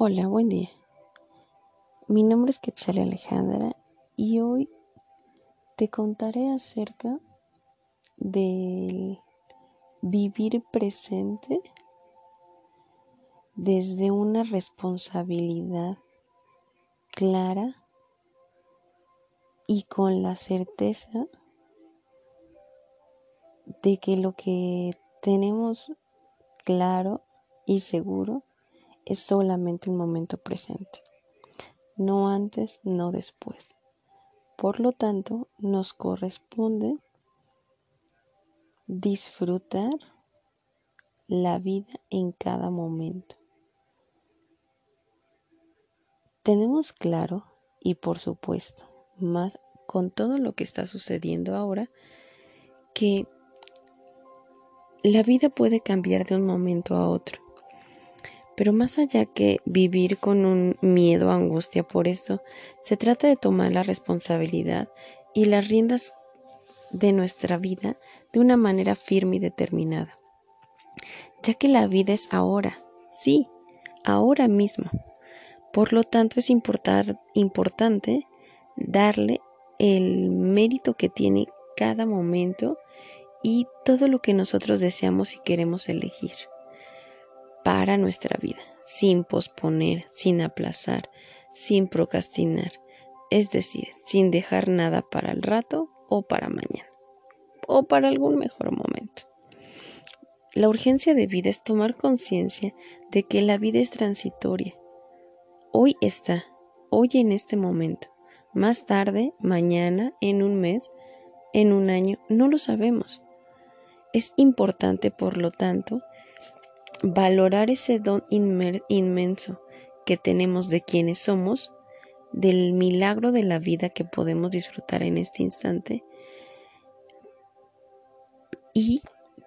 Hola, buen día. Mi nombre es Quetzal Alejandra y hoy te contaré acerca del vivir presente desde una responsabilidad clara y con la certeza de que lo que tenemos claro y seguro es solamente el momento presente, no antes, no después. Por lo tanto, nos corresponde disfrutar la vida en cada momento. Tenemos claro, y por supuesto, más con todo lo que está sucediendo ahora, que la vida puede cambiar de un momento a otro pero más allá que vivir con un miedo angustia por esto, se trata de tomar la responsabilidad y las riendas de nuestra vida de una manera firme y determinada. Ya que la vida es ahora, sí, ahora mismo. Por lo tanto es importante darle el mérito que tiene cada momento y todo lo que nosotros deseamos y queremos elegir para nuestra vida, sin posponer, sin aplazar, sin procrastinar, es decir, sin dejar nada para el rato o para mañana, o para algún mejor momento. La urgencia de vida es tomar conciencia de que la vida es transitoria. Hoy está, hoy en este momento. Más tarde, mañana, en un mes, en un año, no lo sabemos. Es importante, por lo tanto, valorar ese don inmenso que tenemos de quienes somos, del milagro de la vida que podemos disfrutar en este instante y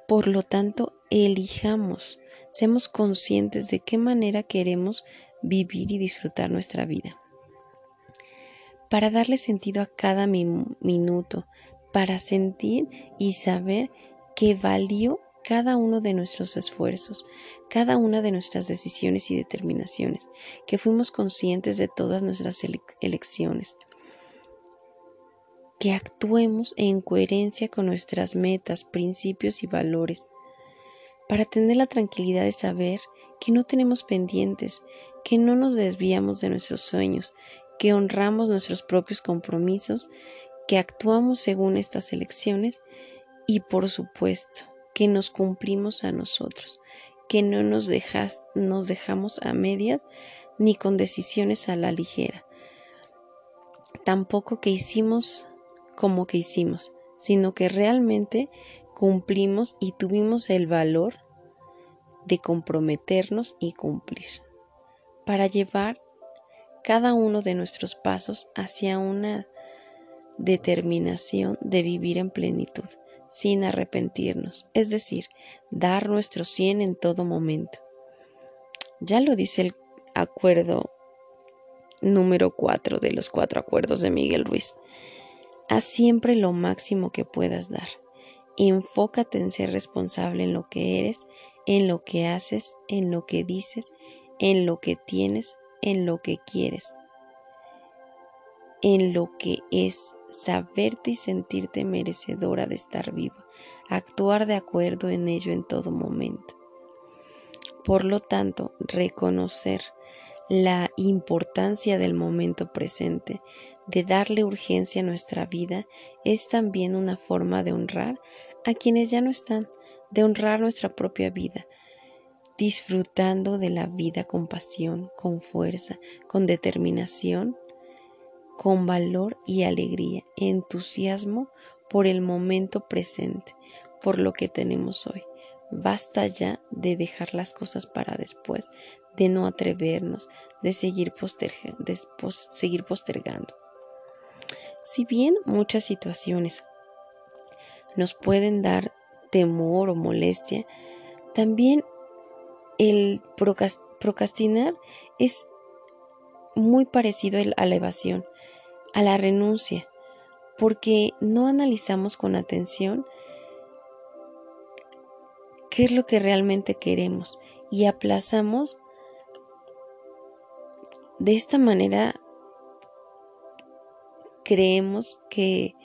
por lo tanto elijamos, seamos conscientes de qué manera queremos vivir y disfrutar nuestra vida. Para darle sentido a cada minuto, para sentir y saber que valió cada uno de nuestros esfuerzos, cada una de nuestras decisiones y determinaciones, que fuimos conscientes de todas nuestras elecciones, que actuemos en coherencia con nuestras metas, principios y valores, para tener la tranquilidad de saber que no tenemos pendientes, que no nos desviamos de nuestros sueños, que honramos nuestros propios compromisos, que actuamos según estas elecciones y por supuesto que nos cumplimos a nosotros, que no nos, dejas, nos dejamos a medias ni con decisiones a la ligera. Tampoco que hicimos como que hicimos, sino que realmente cumplimos y tuvimos el valor de comprometernos y cumplir, para llevar cada uno de nuestros pasos hacia una determinación de vivir en plenitud, sin arrepentirnos, es decir, dar nuestro cien en todo momento. Ya lo dice el acuerdo número 4 de los cuatro acuerdos de Miguel Ruiz. Haz siempre lo máximo que puedas dar. Enfócate en ser responsable en lo que eres, en lo que haces, en lo que dices, en lo que tienes, en lo que quieres, en lo que es saberte y sentirte merecedora de estar viva, actuar de acuerdo en ello en todo momento. Por lo tanto, reconocer la importancia del momento presente, de darle urgencia a nuestra vida, es también una forma de honrar a quienes ya no están, de honrar nuestra propia vida, disfrutando de la vida con pasión, con fuerza, con determinación con valor y alegría, entusiasmo por el momento presente, por lo que tenemos hoy. Basta ya de dejar las cosas para después, de no atrevernos, de seguir, seguir postergando. Si bien muchas situaciones nos pueden dar temor o molestia, también el procrastinar es muy parecido a la evasión a la renuncia, porque no analizamos con atención qué es lo que realmente queremos y aplazamos de esta manera creemos que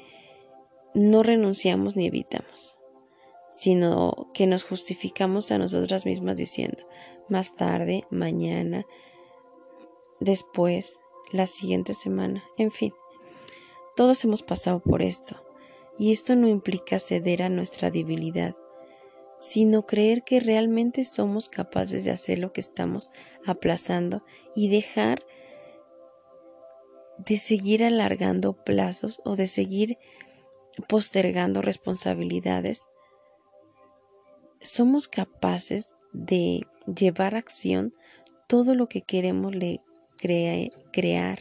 no renunciamos ni evitamos, sino que nos justificamos a nosotras mismas diciendo más tarde, mañana, después, la siguiente semana, en fin. Todos hemos pasado por esto, y esto no implica ceder a nuestra debilidad, sino creer que realmente somos capaces de hacer lo que estamos aplazando y dejar de seguir alargando plazos o de seguir postergando responsabilidades, somos capaces de llevar a acción todo lo que queremos crear.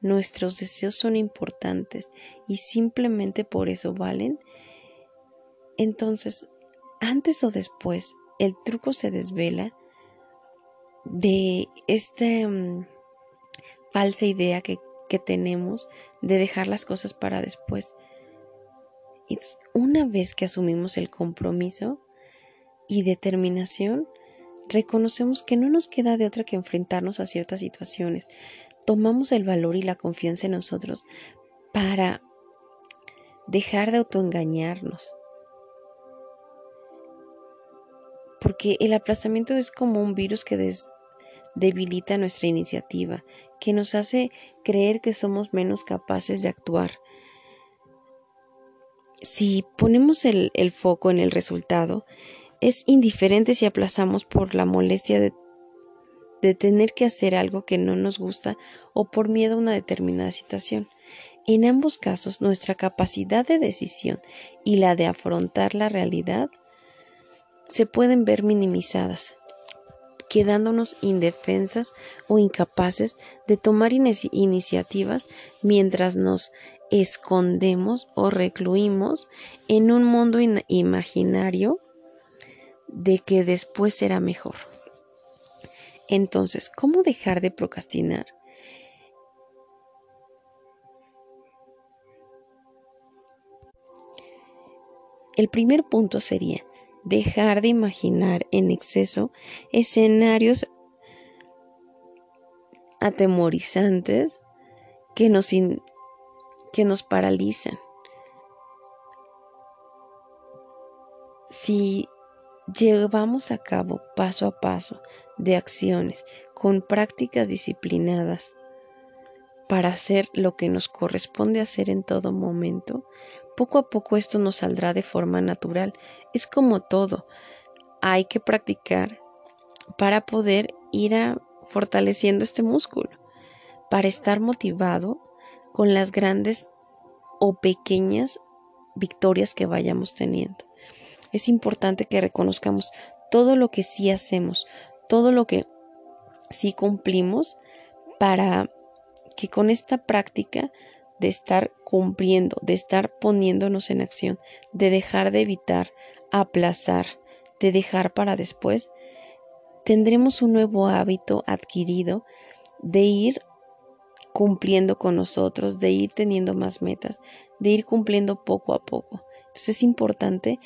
Nuestros deseos son importantes y simplemente por eso valen. Entonces, antes o después, el truco se desvela de esta mm, falsa idea que que tenemos de dejar las cosas para después. Una vez que asumimos el compromiso y determinación, reconocemos que no nos queda de otra que enfrentarnos a ciertas situaciones. Tomamos el valor y la confianza en nosotros para dejar de autoengañarnos. Porque el aplazamiento es como un virus que debilita nuestra iniciativa, que nos hace creer que somos menos capaces de actuar. Si ponemos el, foco en el resultado, es indiferente si aplazamos por la molestia de, de tener que hacer algo que no nos gusta o por miedo a una determinada situación. En ambos casos, nuestra capacidad de decisión y la de afrontar la realidad se pueden ver minimizadas quedándonos indefensas o incapaces de tomar iniciativas mientras nos escondemos o recluimos en un mundo imaginario de que después será mejor. Entonces, ¿cómo dejar de procrastinar? El primer punto sería dejar de imaginar en exceso escenarios atemorizantes que nos, que nos paralizan. Si llevamos a cabo paso a paso de acciones con prácticas disciplinadas para hacer lo que nos corresponde hacer en todo momento, poco a poco esto nos saldrá de forma natural. Es como todo. Hay que practicar para poder ir a fortaleciendo este músculo, para estar motivado con las grandes o pequeñas victorias que vayamos teniendo. Es importante que reconozcamos todo lo que sí hacemos, todo lo que sí cumplimos para que con esta práctica de estar cumpliendo, de estar poniéndonos en acción, de dejar de evitar, aplazar, de dejar para después, tendremos un nuevo hábito adquirido de ir cumpliendo con nosotros, de ir teniendo más metas, de ir cumpliendo poco a poco. Entonces es importante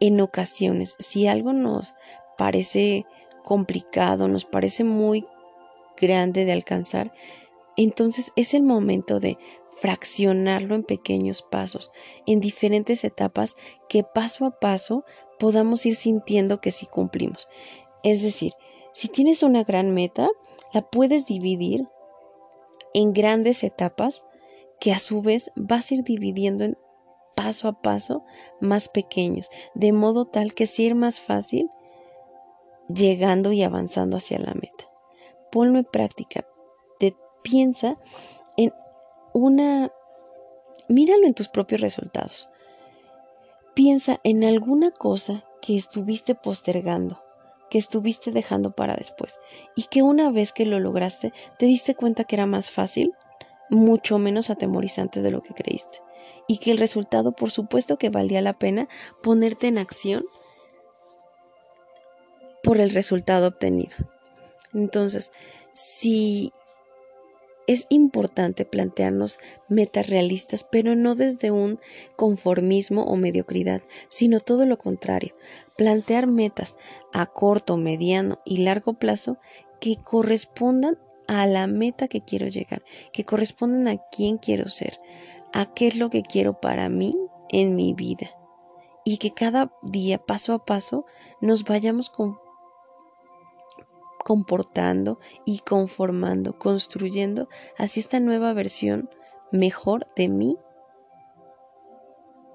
en ocasiones, si algo nos parece complicado, nos parece muy grande de alcanzar, entonces es el momento de fraccionarlo en pequeños pasos, en diferentes etapas que paso a paso podamos ir sintiendo que sí cumplimos. Es decir, si tienes una gran meta, la puedes dividir en grandes etapas que a su vez vas a ir dividiendo en paso a paso más pequeños, de modo tal que sea más fácil llegando y avanzando hacia la meta. Ponlo en práctica. piensa en una... Míralo en tus propios resultados. Piensa en alguna cosa que estuviste postergando, que estuviste dejando para después y que una vez que lo lograste te diste cuenta que era más fácil, mucho menos atemorizante de lo que creíste y que el resultado por supuesto que valía la pena ponerte en acción por el resultado obtenido. Entonces, si es importante plantearnos metas realistas, pero no desde un conformismo o mediocridad, sino todo lo contrario, plantear metas a corto, mediano y largo plazo que correspondan a la meta que quiero llegar, que corresponden a quién quiero ser, a qué es lo que quiero para mí en mi vida. Y que cada día, paso a paso, nos vayamos comportando y conformando, construyendo así esta nueva versión mejor de mí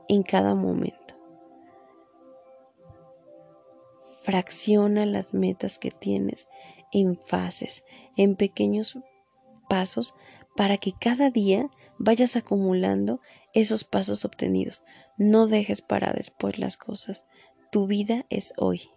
en cada momento. Fracciona las metas que tienes en fases, en pequeños pasos, para que cada día vayas acumulando esos pasos obtenidos. No dejes para después las cosas. Tu vida es hoy.